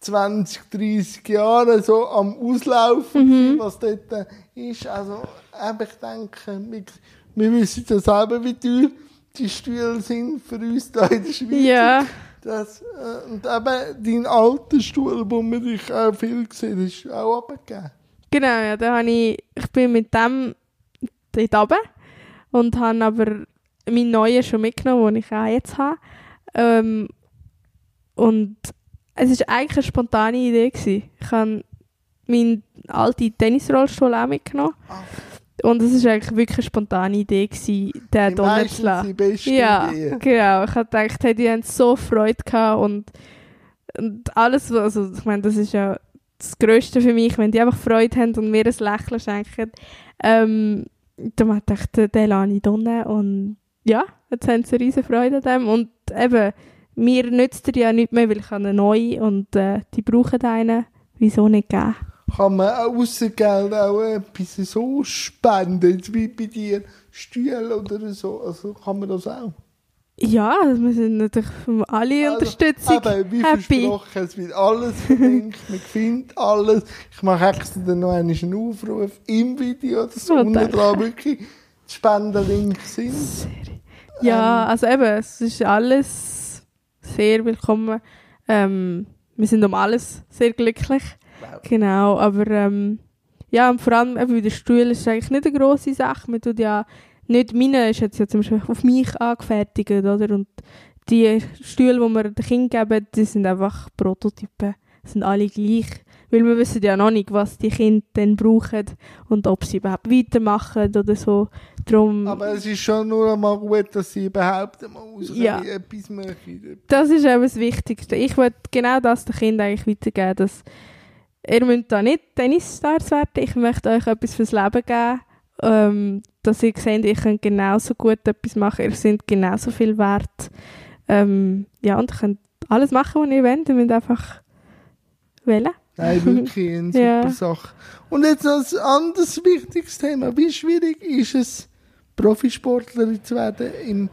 20, 30 Jahren so am Auslaufen, gewesen, was dort ist. Also, ich denke, wir, wir wissen ja selber, wie teuer die Stühle sind für uns da in der Schweiz. Ja, Das, äh, und eben dein alter Stuhl, wo man dich auch viel gesehen ist auch abgegeben. genau. Ja, da habe ich, ich bin mit dem dort runter und habe aber meinen neuen schon mitgenommen, den ich auch jetzt habe. Ähm, und es war eigentlich eine spontane Idee. Gewesen. Ich habe meinen alten Tennisrollstuhl auch mitgenommen. Ah. Und es war eigentlich wirklich eine spontane Idee, gewesen, den sind die besten Ja, Ideen. genau. Ich habe gedacht, hey, die haben so Freude gehabt und, und alles, also ich meine, das ist ja das Größte für mich, wenn die einfach Freude haben und mir ein Lächeln schenken. Ähm, dann habe ich den da unten und ja, jetzt haben sie riesen Freude an dem und eben, mir nützt er ja nicht mehr, weil ich habe einen neuen und äh, die brauchen einen. Wieso nicht geben? Kann man außer Geld auch etwas so spenden, wie bei dir, Stühle oder so? Also kann man das auch? Ja, wir sind natürlich für alle Also, Unterstützung Eben, wie happy. versprochen, es wird alles verlinkt, man findet alles. Ich mache extra dann noch einen Aufruf im Video, dass Oh, unten dran wirklich die Spendenlinks sind. Ja, also eben, es ist alles sehr willkommen. Ähm, wir sind um alles sehr glücklich. Wow. Genau, aber ähm, ja, und vor allem eben bei den Stühlen ist eigentlich nicht eine grosse Sache. Man tut ja nicht, meine ist jetzt ja zum Beispiel auf mich angefertigt, oder? Und die Stühle, die wir den Kindern geben, die sind einfach Prototypen. Sind alle gleich. Weil wir wissen ja noch nicht, was die Kinder dann brauchen und ob sie überhaupt weitermachen oder so. Drum, Aber es ist schon nur einmal gut, dass sie überhaupt einmal aus Ja. etwas machen. Das ist eben das Wichtigste. Ich will genau das den Kindern eigentlich weitergeben, dass ihr müsst da nicht Tennisstars werden, ich möchte euch etwas fürs Leben geben, ähm, dass ihr seht, ihr könnt genauso gut etwas machen, ihr seid genauso viel wert. Ähm, ja, und ihr könnt alles machen, was ihr wollt, ihr müsst einfach wählen. Nein, wirklich eine super Ja. Sache. Und jetzt noch ein anderes wichtiges Thema. Wie schwierig ist es, Profisportlerin zu werden im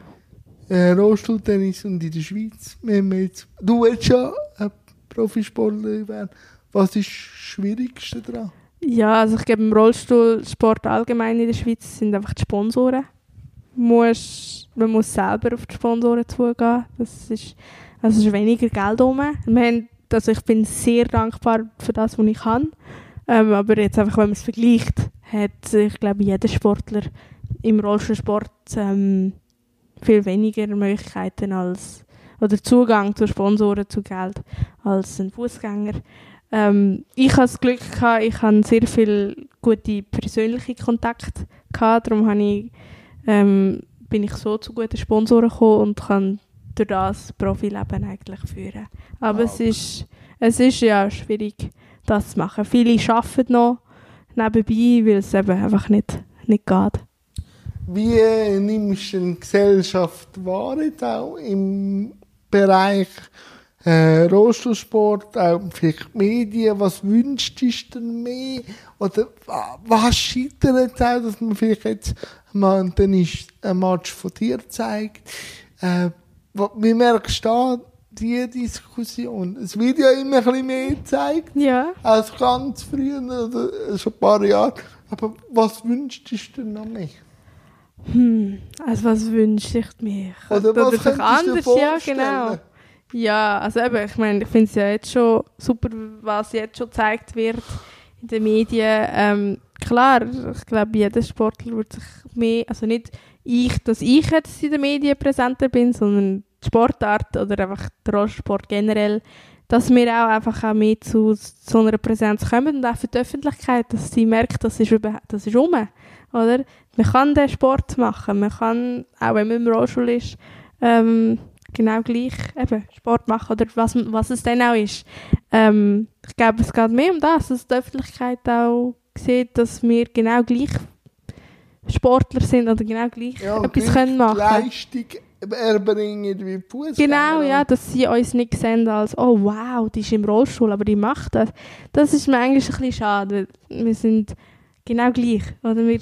äh, Rollstuhltennis und in der Schweiz. Wir jetzt, du willst ja ein Profisportler werden. Was ist das Schwierigste daran? Ja, also ich glaube, im Rollstuhlsport allgemein in der Schweiz sind einfach die Sponsoren. Muss, man muss selber auf die Sponsoren zugehen. Das ist, also es ist weniger Geld rum. Wir haben, also ich bin sehr dankbar für das, was ich kann. Ähm, aber jetzt einfach, wenn man es vergleicht, hat, ich glaube, jeder Sportler im Rollstuhlsport ähm, viel weniger Möglichkeiten als oder Zugang zu Sponsoren zu Geld als ein Fußgänger. Ähm, ich hatte das Glück gehabt, ich hatte sehr viele gute persönliche Kontakte gehabt, darum habe ich, ähm, bin ich so zu guten Sponsoren gekommen und kann durch das Profileben eigentlich führen. Aber Wow. es ist es ist ja schwierig, das zu machen. Viele arbeiten noch nebenbei, weil es eben einfach nicht, nicht geht. Wie nimmst du die Gesellschaft wahr, jetzt auch im Bereich äh, Rollstuhlsport, auch vielleicht Medien? Was wünschst du denn mehr? Oder wa- was scheitert jetzt auch, dass man vielleicht jetzt mal einen Tennis- ein Match von dir zeigt? Äh, wie merkst du da die Diskussion? Es wird ja immer ein bisschen mehr gezeigt Ja. als ganz früher oder schon ein paar Jahre. Aber was wünschst du denn noch mehr? Hm, also was wünsche ich mir? Oder was sich könntest du dir anders, ja genau. Ja, also eben, ich meine, ich finde es ja jetzt schon super, was jetzt schon gezeigt wird in den Medien. Ähm, klar, ich glaube, jeder Sportler wird sich mehr, also nicht ich, dass ich jetzt in den Medien präsenter bin, sondern die Sportart oder einfach der Rollsport generell, dass wir auch einfach auch mehr zu so einer Präsenz kommen und auch für die Öffentlichkeit, dass sie merkt, das ist, das ist rum, oder? Man kann den Sport machen, man kann, auch wenn man im Rollstuhl ist, ähm, genau gleich eben Sport machen oder was, was es dann auch ist. Ähm, ich glaube, es geht mehr um das, dass die Öffentlichkeit auch sieht, dass wir genau gleich Sportler sind oder genau gleich Ja, etwas können machen. Leistung erbringen wie Fußballer. Genau, ja, dass sie uns nicht sehen als «Oh wow, die ist im Rollstuhl, aber die macht das». Das ist mir eigentlich ein bisschen schade, wir sind genau gleich. Oder wir,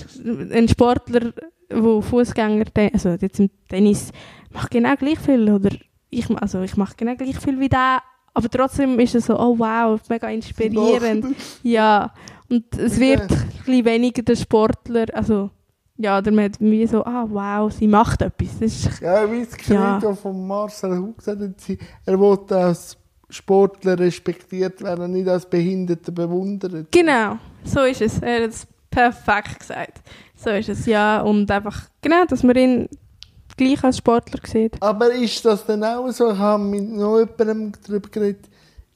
ein Sportler, der Fußgänger, also jetzt im Tennis, macht genau gleich viel. Oder ich, also ich mache genau gleich viel wie der, aber trotzdem ist es so «Oh wow, mega inspirierend». Ja, und es wird ein bisschen weniger der Sportler, also ja, oder man hat wie so «Ah wow, sie macht etwas». Das ist Ja, wie das Ja. Credo von Marcel Hug gesagt hat, er wollte als Sportler respektiert werden, nicht als Behinderter bewundert. Genau, so ist es. Er hat es perfekt gesagt. So ist es, ja. Und einfach, genau, dass man ihn gleich als Sportler sieht. Aber ist das dann auch so, ich habe mit noch jemandem darüber geredet,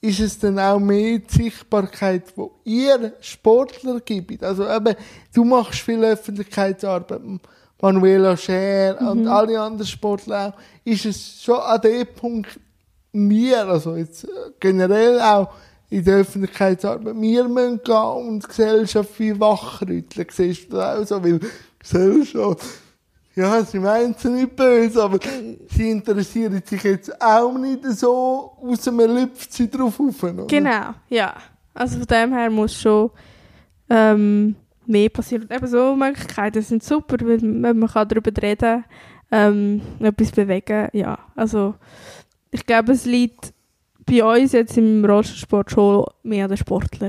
ist es dann auch mehr die Sichtbarkeit, die ihr Sportler gibt? Also eben, du machst viel Öffentlichkeitsarbeit, Manuela Scher und alle anderen Sportler auch. Ist es schon an dem Punkt, wir, also jetzt äh, generell auch in der Öffentlichkeitsarbeit, wir müssen gehen und die Gesellschaft wie wachrütteln. Siehst du das auch so? Weil Gesellschaft, ja, sie meint es nicht böse, aber sie interessieren sich jetzt auch nicht so, außer man lüpft sie drauf auf. Genau, ja. Also von dem her muss schon ähm, mehr passieren. Eben so Möglichkeiten sind super, weil man kann darüber reden, ähm, etwas bewegen. Ja, also ich glaube, es liegt bei uns jetzt im Rollstuhlsport schon mehr den Sportler.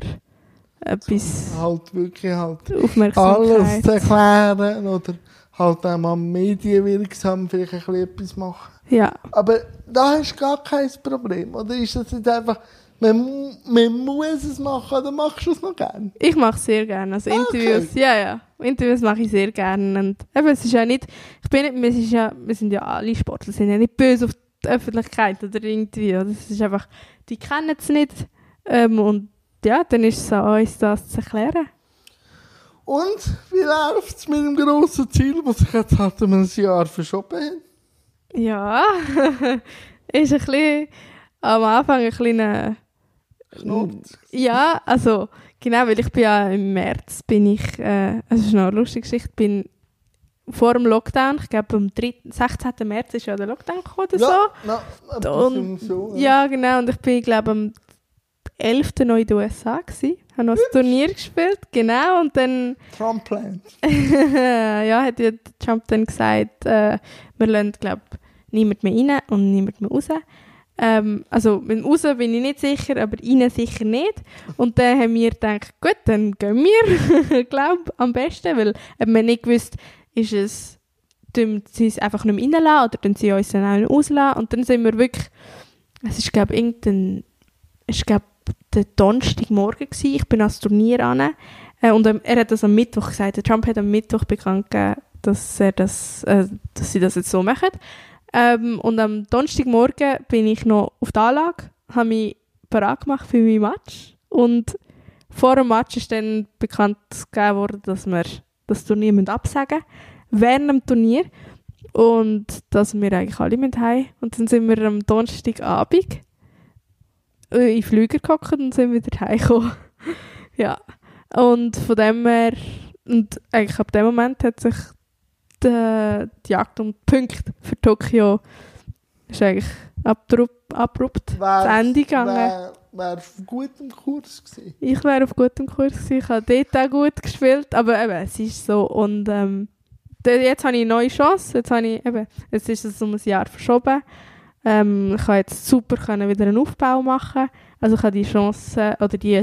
Etwas Halt wirklich halt Aufmerksamkeit. alles zu erklären oder halt auch mal medienwirksam vielleicht ein bisschen etwas machen. Ja, Aber da hast du gar kein Problem, oder ist das jetzt einfach, man, man muss es machen oder machst du es noch gern? ich mache es sehr gerne. Also Ah, Interviews, ja, ja. Interviews mache ich sehr gerne. Und eben, es ist ja nicht, ich bin nicht, wir, ist ja, wir sind ja alle Sportler, sind ja nicht böse auf die Öffentlichkeit oder irgendwie. Es ist einfach, die kennen es nicht. Ähm, und ja, dann ist es an uns, das zu erklären. Und wie läuft es mit dem grossen Ziel, das sich jetzt halt um ein Jahr verschoben hat? Ja, ist ein bisschen, am Anfang ein kleiner Knurrt. Ja, also genau, weil ich bin ja im März bin ich, äh, es ist noch eine lustige Geschichte, bin vor dem Lockdown, ich glaube am 3., 16. März ist ja der Lockdown gekommen oder so. Ja, ja, etwas Und- so, Ja, genau, und ich bin glaube am 11. noch in den USA gsi, habe noch ein Turnier gespielt, genau, und dann Trumpland. ja, hat ja Trump dann gesagt, äh, wir lassen, glaube niemand mehr rein und niemand mehr raus. Ähm, also mit dem raus bin ich nicht sicher, aber rein sicher nicht. Und dann haben wir gedacht, gut, dann gehen wir, glaube am besten, weil haben wir nicht gewusst, ist es, tun sie es einfach nicht mehr reinlassen oder tun sie uns dann auch nicht rauslassen. Und dann sind wir wirklich, es ist glaube irgendein, es ist glaube der Donnerstagmorgen gewesen, ich bin ans Turnier an äh, und ähm, er hat das am Mittwoch gesagt, Trump hat am Mittwoch bekannt gegeben, dass, er das, äh, dass sie das jetzt so machen. Ähm, und am Donnerstagmorgen bin ich noch auf der Anlage, habe mich bereit gemacht für mein Match und vor dem Match ist dann bekannt gegeben dass wir das Turnier absagen müssen, während dem Turnier und dass wir eigentlich alle mit heim und dann sind wir am Donnerstagabend in den Flüger gehockt und sind wieder heimgekommen. ja, und von dem her, und eigentlich ab dem Moment hat sich die, die Jagd um die Punkte für Tokio ist eigentlich abrupt, abrupt zu Ende gegangen. Wäre wär auf gutem Kurs gewesen. Ich wäre auf gutem Kurs gewesen. Ich habe dort auch gut gespielt, aber eben, es ist so. Und ähm, jetzt habe ich eine neue Chance. Jetzt, habe ich, eben, jetzt ist es um ein Jahr verschoben. Ähm, ich kann jetzt super können wieder einen Aufbau machen. Also ich habe die Chance oder die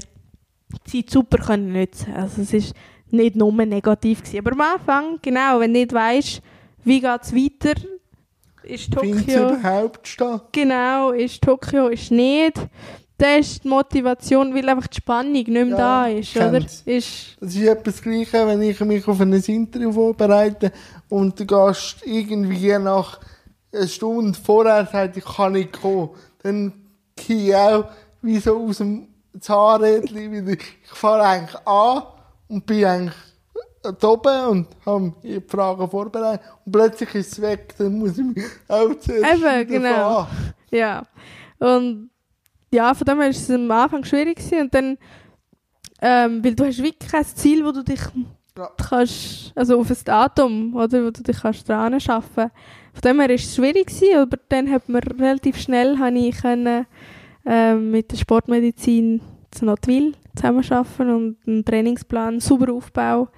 Zeit super können nutzen. Also es ist nicht nur negativ gewesen. Aber am Anfang, genau, wenn du nicht weißt, wie geht es weiter, ist Tokio... überhaupt statt? Genau, ist Tokio, ist nicht. Da ist die Motivation, weil einfach die Spannung nicht mehr Ja, da ist, oder? Ist, Das ist etwas Gleiches, wenn ich mich auf ein Interview vorbereite und der Gast irgendwie nach einer Stunde vorher sagt, ich kann nicht kommen. Dann gehe ich auch wie so aus dem Zahnrädchen wieder. Ich fahre eigentlich an und bin eigentlich da oben und habe die Fragen vorbereitet. Und plötzlich ist es weg, dann muss ich mich auch zuerst Eben, genau. ja. Und ja, von dem her war es am Anfang schwierig gewesen. und dann, ähm, weil du hast wirklich kein Ziel, wo du dich Ja. kannst, also auf ein Datum, oder, wo du dich kannst dran schaffen. Von dem her war es schwierig gewesen, aber dann hat man relativ schnell, habe ich können, ähm, mit der Sportmedizin zu Notwil zusammenarbeiten und einen Trainingsplan, super Aufbau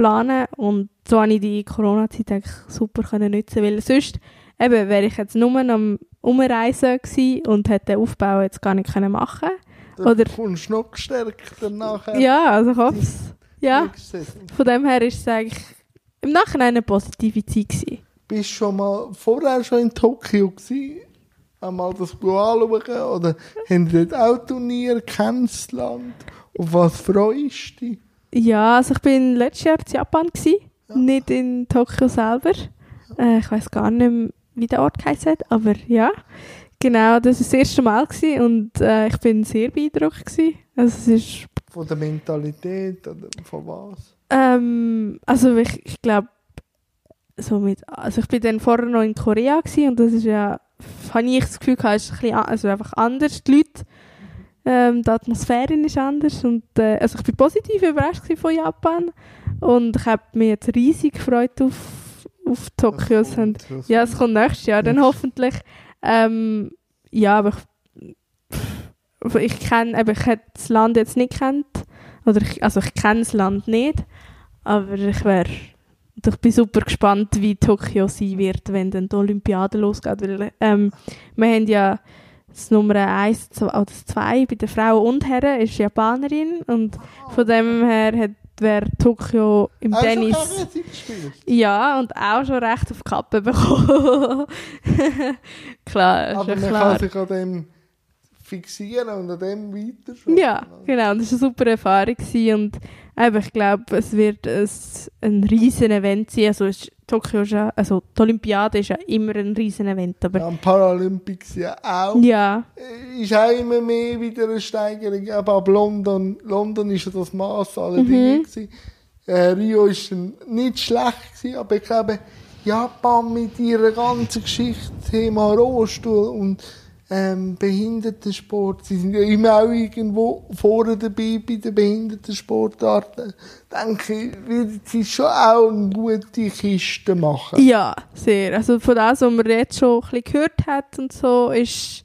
planen und so habe ich die Corona-Zeit super können nutzen, weil sonst eben wäre ich jetzt nur am Umreisen gewesen und hätte den Aufbau jetzt gar nicht können machen Dann Oder- kommst du noch gestärkt nachher. Ja, also ich hoffe es. Ja, von dem her ist es eigentlich im Nachhinein eine positive Zeit gewesen. Bist du schon mal vorher schon in Tokio gewesen? Einmal das anschauen? Oder haben die dort auch Turnier? Kennst Land? Auf was freust du dich? Ja, also ich bin letztes Jahr in Japan gewesen, Ja. nicht in Tokio selber. Äh, ich weiß gar nicht mehr, wie der Ort geheißen hat, aber ja, genau, das war das erste Mal gewesen und äh, ich bin sehr beeindruckt gewesen. Also es ist, Von der Mentalität oder von was? ähm, also ich, ich glaube, so mit, also ich bin dann vorher noch in Korea gewesen und das ist ja, habe ich das Gefühl gehabt, ist ein bisschen, also einfach anders, die Leute, ähm, die Atmosphäre ist anders und äh, also ich bin positiv überrascht von Japan und ich habe mich jetzt riesig gefreut auf, auf Tokio. Es Das Ja, es kommt nächstes Jahr, dann hoffentlich. Ähm, ja, aber ich, ich kenne, aber ich hätte das Land jetzt nicht kennt. Oder ich, also ich kenne das Land nicht, aber ich wäre, ich bin super gespannt, wie Tokio sein wird, wenn dann die Olympiade losgeht. Weil, ähm, wir haben ja das Nummer 1 oder 2 bei den Frauen und Herren ist Japanerin und von dem her hat wäre Tokio im Auch Tennis ja, und auch schon recht auf die Kappe bekommen. klar, Aber man klar. kann sich an dem fixieren und an dem weiter Ja, genau. Und das war eine super Erfahrung. Und eben, ich glaube, es wird ein, ein riesen Event sein. Also ist, Tokio ist ja, also die Olympiade ist ja immer ein riesen Event. Aber Ja, am Paralympics ja auch. ja, Ist auch immer mehr wieder eine Steigerung. Aber ab London, London ist ja das Maß aller Mhm. Dinge gewesen. Äh, Rio ist nicht schlecht gewesen, aber ich glaube, Japan mit ihrer ganzen Geschichte, Thema Rollstuhl und ähm, Behindertensport, sie sind ja immer auch irgendwo vorne dabei bei den Behindertensportarten. Denke ich, wird sie schon auch eine gute Kiste machen. ja, sehr. Also von dem, was man jetzt schon ein bisschen gehört hat und so, ist,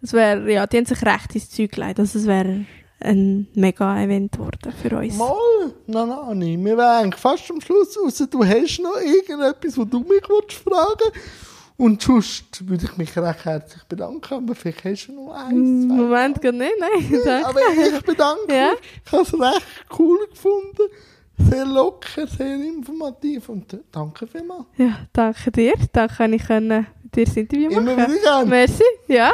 es wäre, ja, die haben sich recht ins Zeug gelegt. Also es wäre ein mega Event geworden für uns. Mal, nein, nein, nicht. Wir wären eigentlich fast am Schluss raus. Du hast noch irgendetwas, was du mich willst fragen Und sonst würde ich mich recht herzlich bedanken, aber vielleicht hast du noch eins, zwei. Moment, gar nicht, nein. danke. Aber ich bedanke Ja. mich. Ich habe es recht cool gefunden. Sehr locker, sehr informativ und äh, danke vielmals. Ja, danke dir. Danke, dass ich mit dir das Interview Immer machen wieder gerne. Merci, ja.